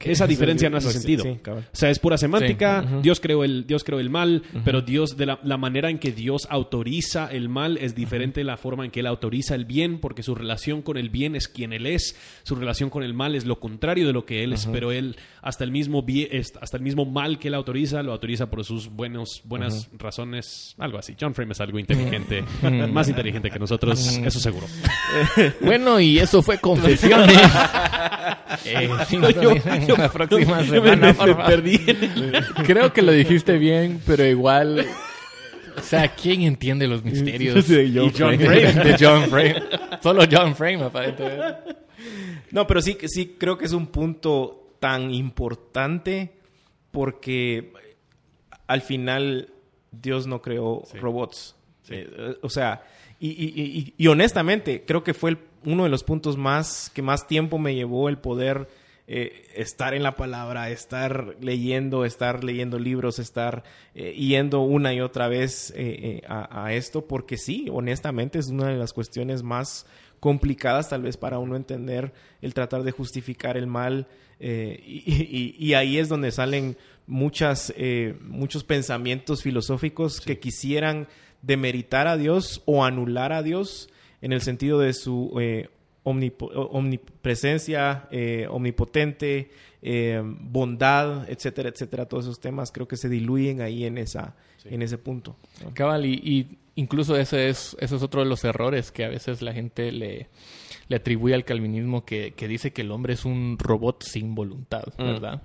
esa diferencia no hace Sí, sentido. sí. O sea, es pura semántica. Sí, Dios creó el Dios creó el mal, pero Dios de la, la manera en que Dios autoriza el mal es diferente de la forma en que él autoriza el bien, porque su relación con el bien es quien él es, su relación con el mal es lo contrario de lo que él es, pero él hasta el mismo bien, hasta el mismo mal que él autoriza lo autoriza por sus buenos buenas razones, algo así. John Frame es algo inteligente, más inteligente que nosotros, eso seguro. Bueno, y eso fue confesiones. Eh, la próxima me- semana, me- me perdí Creo que lo dijiste bien, pero igual. O sea, ¿quién entiende los misterios? De John Y John Frame. Frame. De John Frame. Solo John Frame, aparentemente. No, pero sí, sí creo que es un punto tan importante porque al final Dios no creó robots. Eh, o sea, y, y- y- y honestamente creo que fue el- uno de los puntos más que más tiempo me llevó el poder eh, estar en la palabra, estar leyendo, estar leyendo libros, estar eh, yendo una y otra vez eh, a, a esto, porque sí, honestamente es una de las cuestiones más complicadas tal vez para uno entender el tratar de justificar el mal y, y- y ahí es donde salen muchas, muchos pensamientos filosóficos que quisieran demeritar a Dios o anular a Dios en el sentido de su omnipo- omnipresencia, eh, omnipotente, eh, bondad, etcétera, etcétera. Todos esos temas creo que se diluyen ahí en, esa, en ese punto. ¿no? Cabal, y, y incluso ese es, ese es otro de los errores que a veces la gente le, le atribuye al calvinismo, que, que dice que el hombre es un robot sin voluntad, ¿verdad?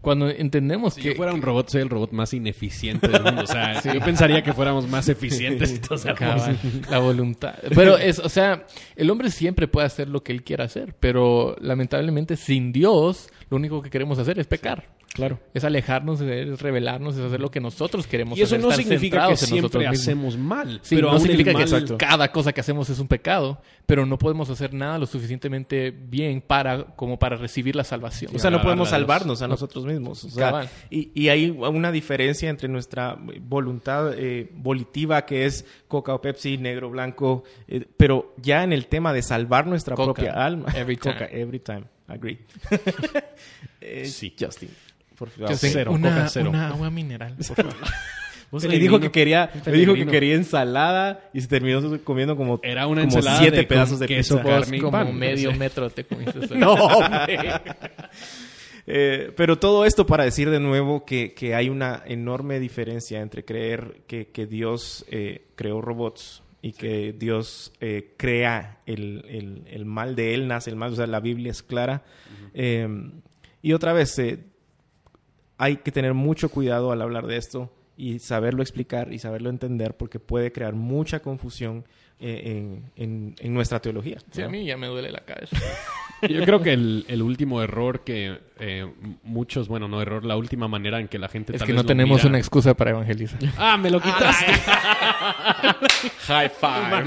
Cuando entendemos Si que... yo fuera un robot, soy el robot más ineficiente del mundo. O sea, yo pensaría que fuéramos más eficientes Cabal, la voluntad. Pero es, o sea, el hombre siempre puede hacer lo que él quiera hacer, pero lamentablemente sin Dios, lo único que queremos hacer es pecar. Claro. Es alejarnos, es rebelarnos, es hacer lo que nosotros queremos Y eso hacer, no estar significa que siempre hacemos mal. Sí, pero no significa que cada cosa que hacemos es un pecado, pero no podemos hacer nada lo suficientemente bien para como para recibir la salvación. O sea, no podemos salvarnos a nosotros mismos. O sea, Cabal. y, y hay una diferencia entre nuestra voluntad eh, volitiva, que es Coca o Pepsi, negro, blanco, eh, pero ya en el tema de salvar nuestra Coca. propia alma. Every time. Coca, every time. Agree. Eh, Sí. Justin. Por favor. Cero, una, Coca cero. una agua mineral. por favor. Me dijo que quería, me dijo que quería ensalada y se terminó comiendo como, Era una como ensalada siete de- pedazos de queso, pizza. carne. Como pan, medio no sé. metro te comiste. No, hombre. Eh, pero todo esto para decir de nuevo que, que hay una enorme diferencia entre creer que, que Dios eh, creó robots y que Dios eh, crea el, el- el mal de Él, nace el mal, o sea, la Biblia es clara. Eh, y otra vez, eh, hay que tener mucho cuidado al hablar de esto y saberlo explicar y saberlo entender porque puede crear mucha confusión eh, en, en- en nuestra teología. Sí, a mí ya me duele la cabeza. Yo creo que el, el último error que eh, muchos, bueno, no error, la última manera en que la gente Es tal que vez no lo tenemos mira- una excusa para evangelizar. Ah, me lo quitaste. High five.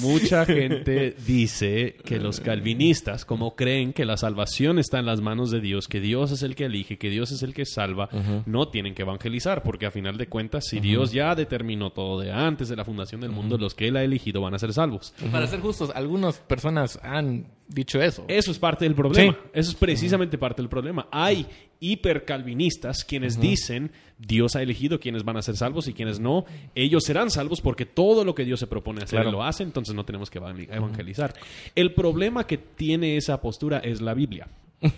Mucha gente dice que los calvinistas, como creen que la salvación está en las manos de Dios, que Dios es el que elige, que Dios es el que salva, no tienen que evangelizar, porque a final de cuentas, si Dios ya determinó todo de antes de la fundación del mundo, los que Él ha elegido van a ser salvos. Para ser justos, algunas personas han dicho eso. Eso es parte del problema. Sí. Eso es precisamente parte del problema. Hay hipercalvinistas quienes dicen Dios ha elegido quienes van a ser salvos y quienes no. Ellos serán salvos porque todo lo que Dios se propone hacer Claro. Lo hace, entonces no tenemos que evangel- evangelizar. El problema que tiene esa postura es la Biblia.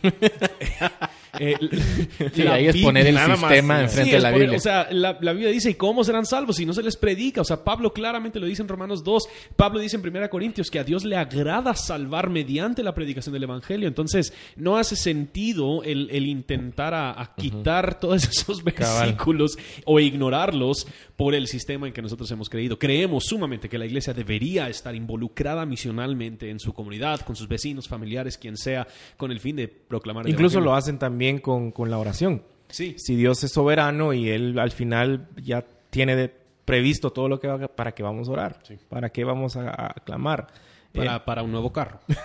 Eh, Sí, la ahí es Biblia- poner el más, sistema enfrente Sí, de la Biblia. O sea, la, la Biblia dice, ¿y cómo serán salvos si no se les predica? O sea, Pablo claramente lo dice en Romanos 2. Pablo dice en 1 Corintios que a Dios le agrada salvar mediante la predicación del Evangelio. Entonces, no hace sentido el, el intentar a, a quitar todos esos versículos o ignorarlos por el sistema en que nosotros hemos creído. Creemos sumamente que la iglesia debería estar involucrada misionalmente en su comunidad, con sus vecinos, familiares, quien sea, con el fin de proclamar el Incluso Evangelio. lo hacen también con, con la oración. Sí. Si Dios es soberano y Él al final ya tiene de- previsto todo lo que va, para qué vamos a orar, para qué vamos a, a clamar. Para, Eh, para un nuevo carro.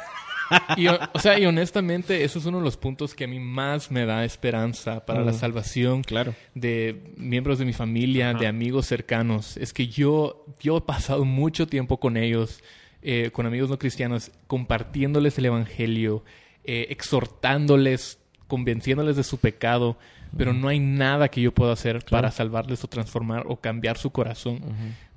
Y, o o sea, y honestamente, eso es uno de los puntos que a mí más me da esperanza para la salvación Claro. de miembros de mi familia, de amigos cercanos. Es que yo, yo he pasado mucho tiempo con ellos, eh, con amigos no cristianos, compartiéndoles el evangelio, eh, exhortándoles, convenciéndoles de su pecado, pero no hay nada que yo pueda hacer para salvarles o transformar o cambiar su corazón.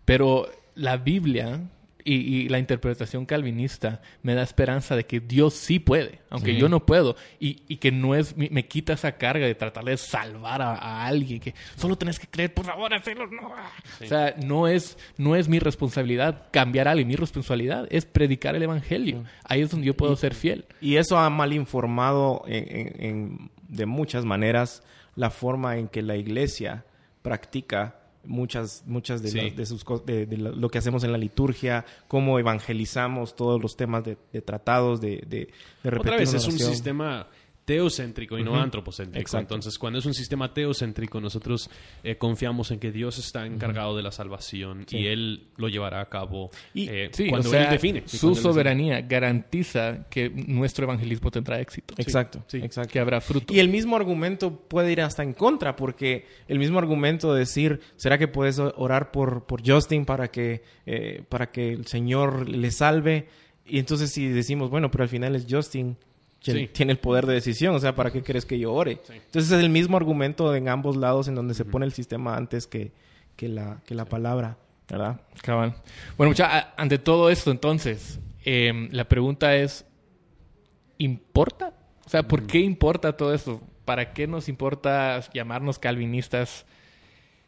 Pero la Biblia y, y, la interpretación calvinista me da esperanza de que Dios sí puede, aunque Sí. yo no puedo, y, y que no es, me, me quita esa carga de tratar de salvar a, a alguien, que solo tenés que creer, por favor, hacerlo, no. O sea, no es, no es mi responsabilidad cambiar a alguien, mi responsabilidad es predicar el Evangelio. Ahí es donde yo puedo ser fiel. Y eso ha mal informado en- en- en- de muchas maneras la forma en que la iglesia practica muchas, muchas de, Sí. las- de sus de, de lo que hacemos en la liturgia, cómo evangelizamos todos los temas de, tratados, de, de, de repetir Otra vez, es un sistema teocéntrico y no antropocéntrico. Exacto. Entonces, cuando es un sistema teocéntrico, nosotros eh, confiamos en que Dios está encargado de la salvación Sí. y Él lo llevará a cabo Y- eh, Sí, cuando o sea, Él define. Su define. soberanía garantiza que nuestro evangelismo tendrá éxito. Exacto, Sí. exacto. Que habrá fruto. Y el mismo argumento puede ir hasta en contra, porque el mismo argumento de decir, ¿será que puedes orar por, por Justin para que, eh, para que el Señor le salve? Y entonces si decimos, bueno, pero al final es Justin quien Sí. tiene el poder de decisión, o sea, ¿para qué crees que yo ore? Sí. Entonces es el mismo argumento en ambos lados en donde se pone el sistema antes que, que, la, que la palabra, ¿verdad? Cabal. Bueno, mucha, ante todo esto, entonces, em, la pregunta es, ¿importa? O sea, ¿por qué importa todo esto? ¿Para qué nos importa llamarnos calvinistas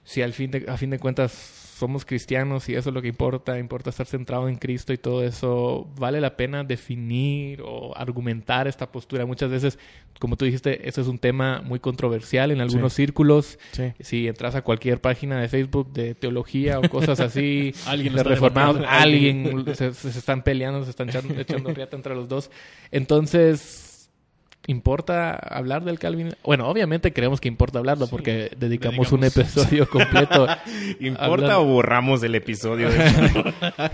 si al fin de, a fin de cuentas somos cristianos y eso es lo que importa? Importa estar centrado en Cristo y todo eso. ¿Vale la pena definir o argumentar esta postura? Muchas veces, como tú dijiste, eso es un tema muy controversial en algunos círculos. Sí. Si entras a cualquier página de Facebook de teología o cosas así, Alguien de reformados, alguien se, se están peleando, se están echando, echando riata entre los dos. Entonces, ¿importa hablar del Calvin? Bueno, obviamente creemos que importa hablarlo porque dedicamos, un episodio completo. ¿Importa hablando- o borramos el episodio?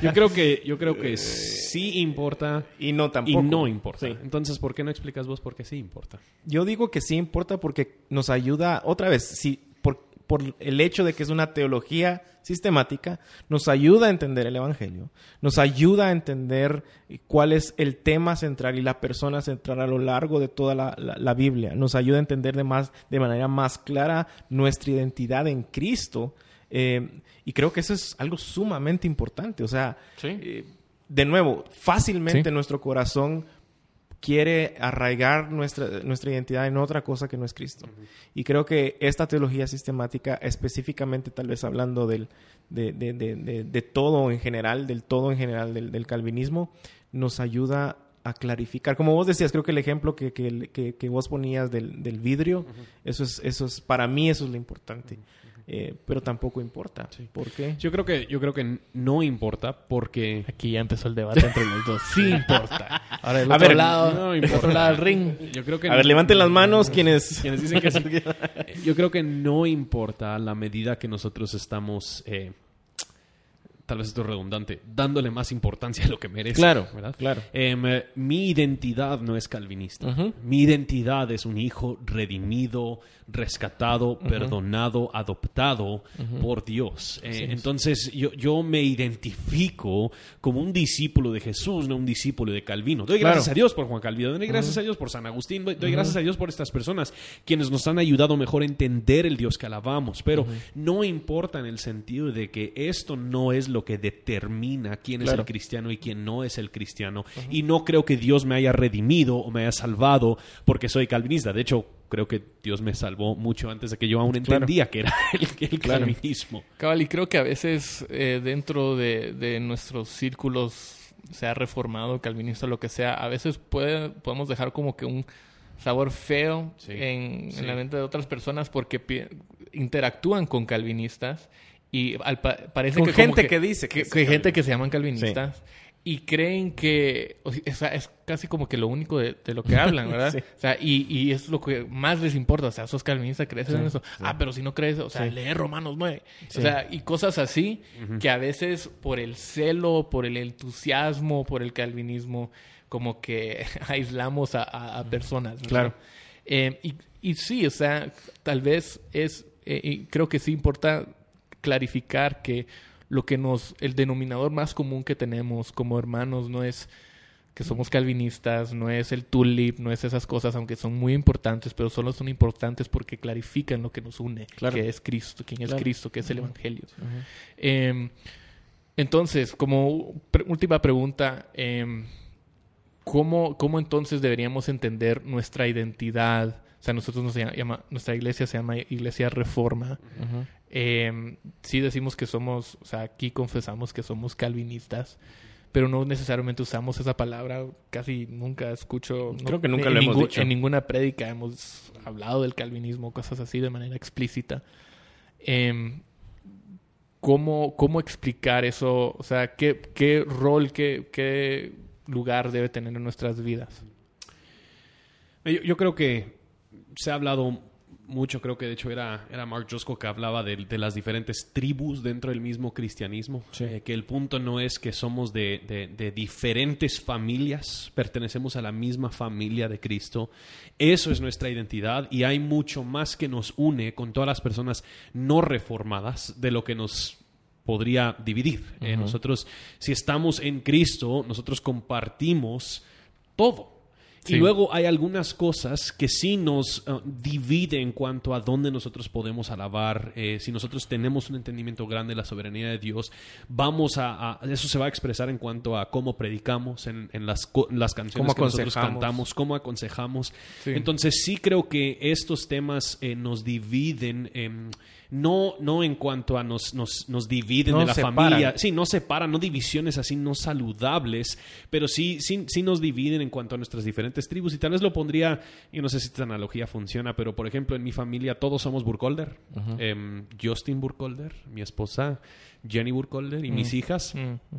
Yo creo que, yo creo que sí importa y no y tampoco. no importa. Sí. Entonces, ¿por qué no explicas vos por qué sí importa? Yo digo que sí importa porque nos ayuda, otra vez, sí, por, por el hecho de que es una teología sistemática, nos ayuda a entender el Evangelio, nos ayuda a entender cuál es el tema central y la persona central a lo largo de toda la, la- la Biblia, nos ayuda a entender de, más, de manera más clara nuestra identidad en Cristo. eh, y creo que eso es algo sumamente importante. O sea, Sí. eh, de nuevo, fácilmente Sí. nuestro corazón quiere arraigar nuestra, nuestra identidad en otra cosa que no es Cristo. Y creo que esta teología sistemática, específicamente tal vez hablando del, de, de- de- de- todo en general, del todo en general del, del calvinismo, nos ayuda a clarificar. Como vos decías, creo que el ejemplo que, que- que- que vos ponías del, del vidrio, eso, es, eso es, para mí eso es lo importante. Eh, pero tampoco importa. ¿Por qué? Yo creo que, yo creo que no importa porque Aquí ya empezó el debate entre los dos. Sí importa. Ahora el A otro ver, lado, no el importa. otro lado del ring. yo creo que A ver, levanten las manos quienes... quienes dicen que sí. Yo creo que no importa la medida que nosotros estamos, eh, tal vez esto es redundante, dándole más importancia a lo que merece. Claro, ¿verdad? claro. Em, eh, mi identidad no es calvinista. Ujú. Mi identidad es un hijo redimido, rescatado, perdonado, adoptado por Dios. Eh, entonces yo, yo me identifico como un discípulo de Jesús, no un discípulo de Calvino. Doy gracias Claro. a Dios por Juan Calvino, doy gracias a Dios por San Agustín, doy, doy gracias a Dios por estas personas quienes nos han ayudado mejor a entender el Dios que alabamos. Pero no importa en el sentido de que esto no es lo que determina quién es Claro. el cristiano y quién no es el cristiano. Y no creo que Dios me haya redimido o me haya salvado porque soy calvinista. De hecho, creo que Dios me salvó mucho antes de que yo aún Claro. entendía que era el, el Claro. calvinismo. Cabal, y creo que a veces eh, dentro de, de nuestros círculos, sea reformado, calvinista, lo que sea, a veces puede, podemos dejar como que un sabor feo Sí, en, en sí. la mente de otras personas porque interactúan con calvinistas y al pa- parece Con que gente que dice que que, gente que se llaman calvinistas y creen que o sea, es casi como que lo único de, de lo que hablan, ¿verdad? Sí. O sea, y, y es lo que más les importa. O sea, sos calvinista, crees en eso. Ah, pero si no crees, o sea, lee Romanos 9. Sí. O sea, y cosas así que a veces por el celo, por el entusiasmo, por el calvinismo, como que aislamos a, a- a personas. ¿verdad? Claro. Eh, y, y sí, o sea, tal vez es, eh, y creo que sí importa clarificar que lo que nos, el denominador más común que tenemos como hermanos no es que somos calvinistas, no es el tulip, no es esas cosas, aunque son muy importantes, pero solo son importantes porque clarifican lo que nos une, Claro. que es Cristo, quién es. Cristo, que es el Evangelio. Eh, entonces, como pre- última pregunta, eh, ¿cómo, ¿cómo entonces deberíamos entender nuestra identidad? O sea, nosotros nos llama, nuestra iglesia se llama Iglesia Reforma. Eh, sí decimos que somos, o sea, aquí confesamos que somos calvinistas, pero no necesariamente usamos esa palabra. Casi nunca escucho. no- Creo que nunca en lo hemos ningún- dicho. En ninguna prédica hemos hablado del calvinismo, cosas así de manera explícita. Eh, ¿cómo, ¿Cómo explicar eso? O sea, ¿qué, qué rol, qué, qué lugar debe tener en nuestras vidas? Yo, yo creo que se ha hablado mucho, creo que de hecho era, era Mark Josko que hablaba de, de las diferentes tribus dentro del mismo cristianismo. Sí. Eh, que el punto no es que somos de, de- de diferentes familias, pertenecemos a la misma familia de Cristo. Eso es nuestra identidad y hay mucho más que nos une con todas las personas no reformadas de lo que nos podría dividir. Eh, nosotros, si estamos en Cristo, nosotros compartimos todo. Sí. Y luego hay algunas cosas que sí nos uh, divide en cuanto a dónde nosotros podemos alabar. Eh, si nosotros tenemos un entendimiento grande de la soberanía de Dios, vamos a, a- eso se va a expresar en cuanto a cómo predicamos en, en las, las canciones que nosotros cantamos, cómo aconsejamos. Sí. Entonces sí creo que estos temas eh, nos dividen. em, no, no en cuanto a nos, nos, nos dividen No de la separan. familia, sí, no separan, no divisiones así no saludables, pero sí, sí, sí nos dividen en cuanto a nuestras diferentes tribus. Y tal vez lo pondría, yo no sé si esta analogía funciona, pero por ejemplo, en mi familia todos somos Burkholder. Em, Justin Burkholder, mi esposa, Jenny Burkholder y mis hijas. Mm.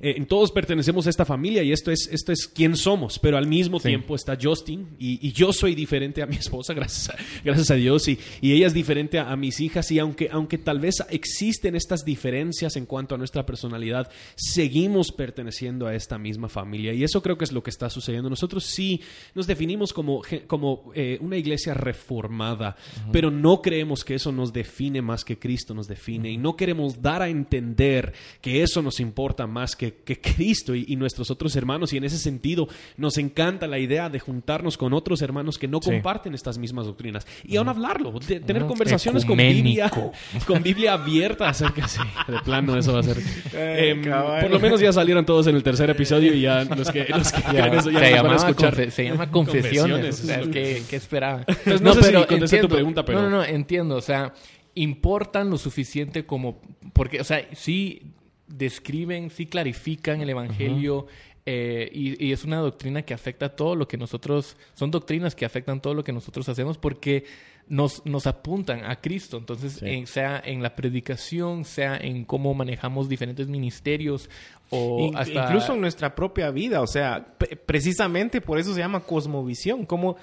Eh, todos pertenecemos a esta familia y esto es, esto es quién somos, pero al mismo Sí. tiempo está Justin y, y yo soy diferente a mi esposa, gracias a, gracias a Dios, y, y ella es diferente a, a mis hijas y aunque, aunque tal vez existen estas diferencias en cuanto a nuestra personalidad, seguimos perteneciendo a esta misma familia y eso creo que es lo que está sucediendo. Nosotros sí nos definimos como, como eh, una iglesia reformada, pero no creemos que eso nos define más que Cristo nos define y no queremos dar a entender que eso nos importa más que, que Cristo y, y nuestros otros hermanos y en ese sentido nos encanta la idea de juntarnos con otros hermanos que no Sí. comparten estas mismas doctrinas y aún hablarlo, de- tener conversaciones con Biblia, Ecuménico. con Biblia abierta acerca sí, de plano eso va a ser. Eh, caballo. por lo menos ya salieron todos en el tercer episodio y ya los que, los que Ya, eso ya se, van a escuchar. se llama confesiones. Confesiones, o sea, eso es lo ¿qué, qué esperaba? Entonces, no sé si contesté tu pregunta, pero- No, no, no, entiendo. O sea, importan lo suficiente como... Porque, o sea, sí describen, sí clarifican el Evangelio... eh, y, y es una doctrina que afecta todo lo que nosotros... Son doctrinas que afectan todo lo que nosotros hacemos porque nos, nos apuntan a Cristo. Entonces, Sí. en- sea en la predicación, sea en cómo manejamos diferentes ministerios o In- hasta... Incluso en nuestra propia vida, o sea, pre- precisamente por eso se llama cosmovisión. Como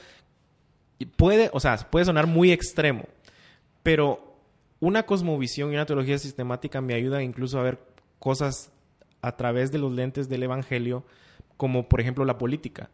puede, o sea, puede sonar muy extremo, pero una cosmovisión y una teología sistemática me ayuda incluso a ver cosas a través de los lentes del evangelio, como por ejemplo la política,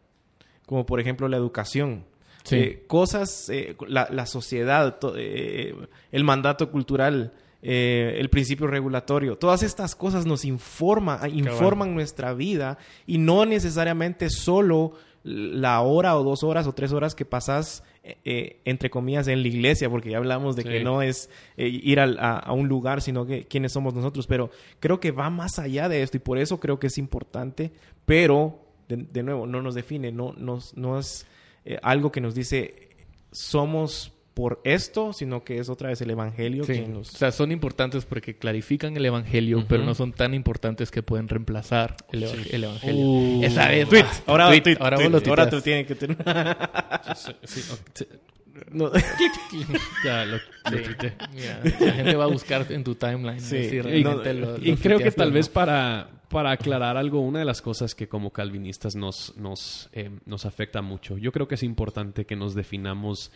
como por ejemplo la educación. Sí. Eh, cosas, eh, la, la sociedad, to- eh, el mandato cultural, el principio regulatorio, todas estas cosas nos informa, informan nuestra vida y no necesariamente solo la hora o dos horas o tres horas que pasas, eh, eh, entre comillas, en la iglesia, porque ya hablamos de que no es eh, ir a, a un lugar, sino que quiénes somos nosotros, pero creo que va más allá de esto y por eso creo que es importante, pero de, de nuevo, no nos define, no, nos, no es eh, algo que nos dice somos por esto, sino que es otra vez el evangelio Sí, que O nos... sea, son importantes porque clarifican el evangelio, pero no son tan importantes que pueden reemplazar el, eva- el evangelio. Uh. Esa vez. Tweet. ah, Ahora, tweet. tweet, Ahora tweet. vos lo Ahora tú tienes que tener... Sí, sí, No. ya lo, lo. Mira, la gente va a buscar en tu timeline. Sí. si Y- realmente no, lo- Y lo creo que tal o vez para, para aclarar algo, una de las cosas que como calvinistas nos, nos, eh, nos afecta mucho, yo creo que es importante que nos definamos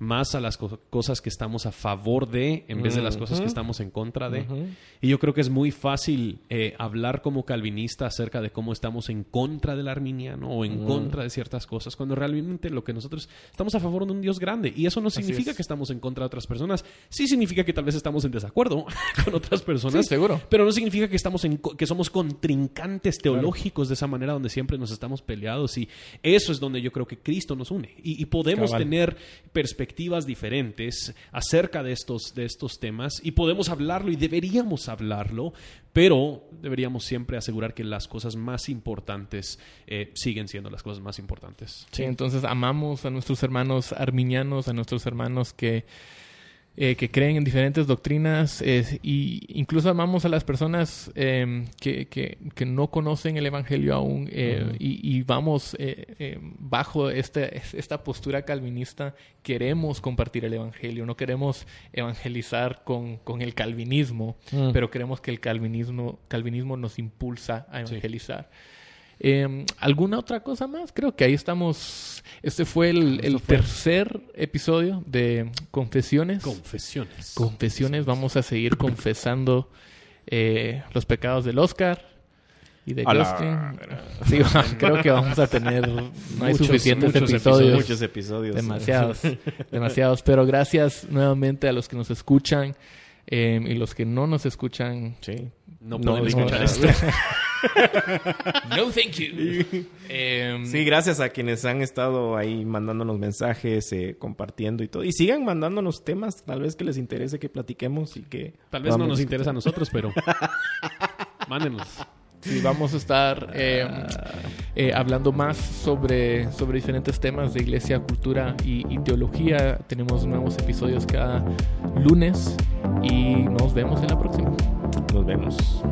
más a las co- cosas que estamos a favor de en vez de las cosas que estamos en contra de. Y yo creo que es muy fácil eh, hablar como calvinista acerca de cómo estamos en contra del arminiano o en Mm. contra de ciertas cosas, cuando realmente lo que nosotros estamos a favor de un Dios grande. Y eso no significa es. que estamos en contra de otras personas. Sí significa que tal vez estamos en desacuerdo con otras personas. Sí, seguro. Pero no significa que estamos en co- que somos contrincantes teológicos de esa manera donde siempre nos estamos peleados y eso es donde yo creo que Cristo nos une y, y podemos Cabal. tener perspectivas diferentes acerca de estos de estos temas y podemos hablarlo y deberíamos hablarlo pero deberíamos siempre asegurar que las cosas más importantes eh, siguen siendo las cosas más importantes. Sí, entonces amamos a nuestros hermanos arminianos, a nuestros hermanos que, eh, que creen en diferentes doctrinas, eh, y incluso amamos a las personas eh, que, que, que no conocen el Evangelio aún, eh, Ujú. y, y vamos eh, eh, bajo este, esta postura calvinista, queremos compartir el Evangelio, no queremos evangelizar con, con el calvinismo, Mm. pero queremos que el calvinismo, calvinismo nos impulsa a Sí. Eh, ¿Alguna otra cosa más? Creo que ahí estamos. Este fue el, fue. tercer episodio de Confesiones. confesiones Confesiones. Vamos a seguir confesando eh, los pecados del Oscar y de la Justin. Sí, creo que vamos a tener. No hay Muchos, suficientes muchos episodios. Muchos episodios. Demasiados, demasiados. Pero gracias nuevamente a los que nos escuchan eh, y los que no nos escuchan. Sí. no No, pueden no, escuchar no. esto No, thank you. Em, Sí, gracias a quienes han estado ahí mandándonos mensajes, eh, compartiendo y todo. Y sigan mandándonos temas, tal vez que les interese que platiquemos y que... tal vez no nos interesa a nosotros pero mándenos Sí, vamos a estar eh, eh, hablando más sobre, sobre diferentes temas de iglesia, cultura y, y teología. Tenemos nuevos episodios cada lunes y nos vemos en la próxima. Nos vemos.